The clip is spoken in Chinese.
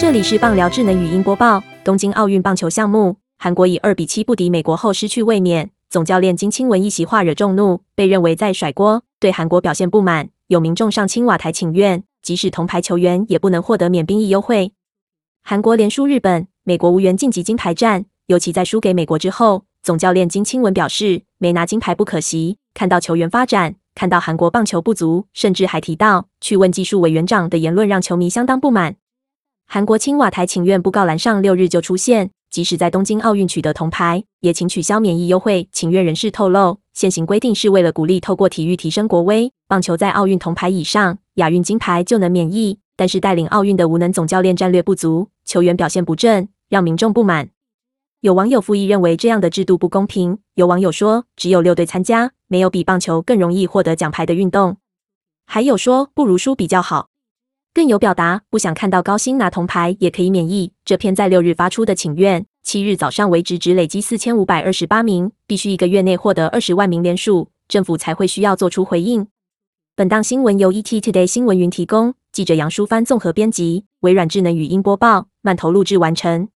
这里是棒聊智能语音播报。东京奥运棒球项目，韩国以二比七不敌美国后失去卫冕，总教练金清文一席话惹众怒，被认为在甩锅，对韩国表现不满，有民众上青瓦台请愿，即使铜牌球员也不能获得免兵役优惠。韩国连输日本，美国无缘晋级金牌战，尤其在输给美国之后，总教练金清文表示，没拿金牌不可惜，看到球员发展。看到韩国棒球不足，甚至还提到去问技术委员长的言论，让球迷相当不满。韩国青瓦台请愿布告栏上六日就出现，即使在东京奥运取得铜牌，也请取消免疫优惠。请愿人士透露，现行规定是为了鼓励透过体育提升国威。棒球在奥运铜牌以上，亚运金牌就能免疫，但是带领奥运的无能总教练战略不足，球员表现不振，让民众不满。有网友复议认为这样的制度不公平。有网友说，只有六队参加，没有比棒球更容易获得奖牌的运动。还有说不如输比较好。更有表达不想看到高薪拿铜牌也可以免疫。这篇在六日发出的请愿，七日早上为止只累积四千五百二十八名，必须一个月内获得二十万名连署，政府才会需要做出回应。本档新闻由 ET Today 新闻云提供，记者杨淑帆综合编辑，微软智能语音播报，慢投录制完成。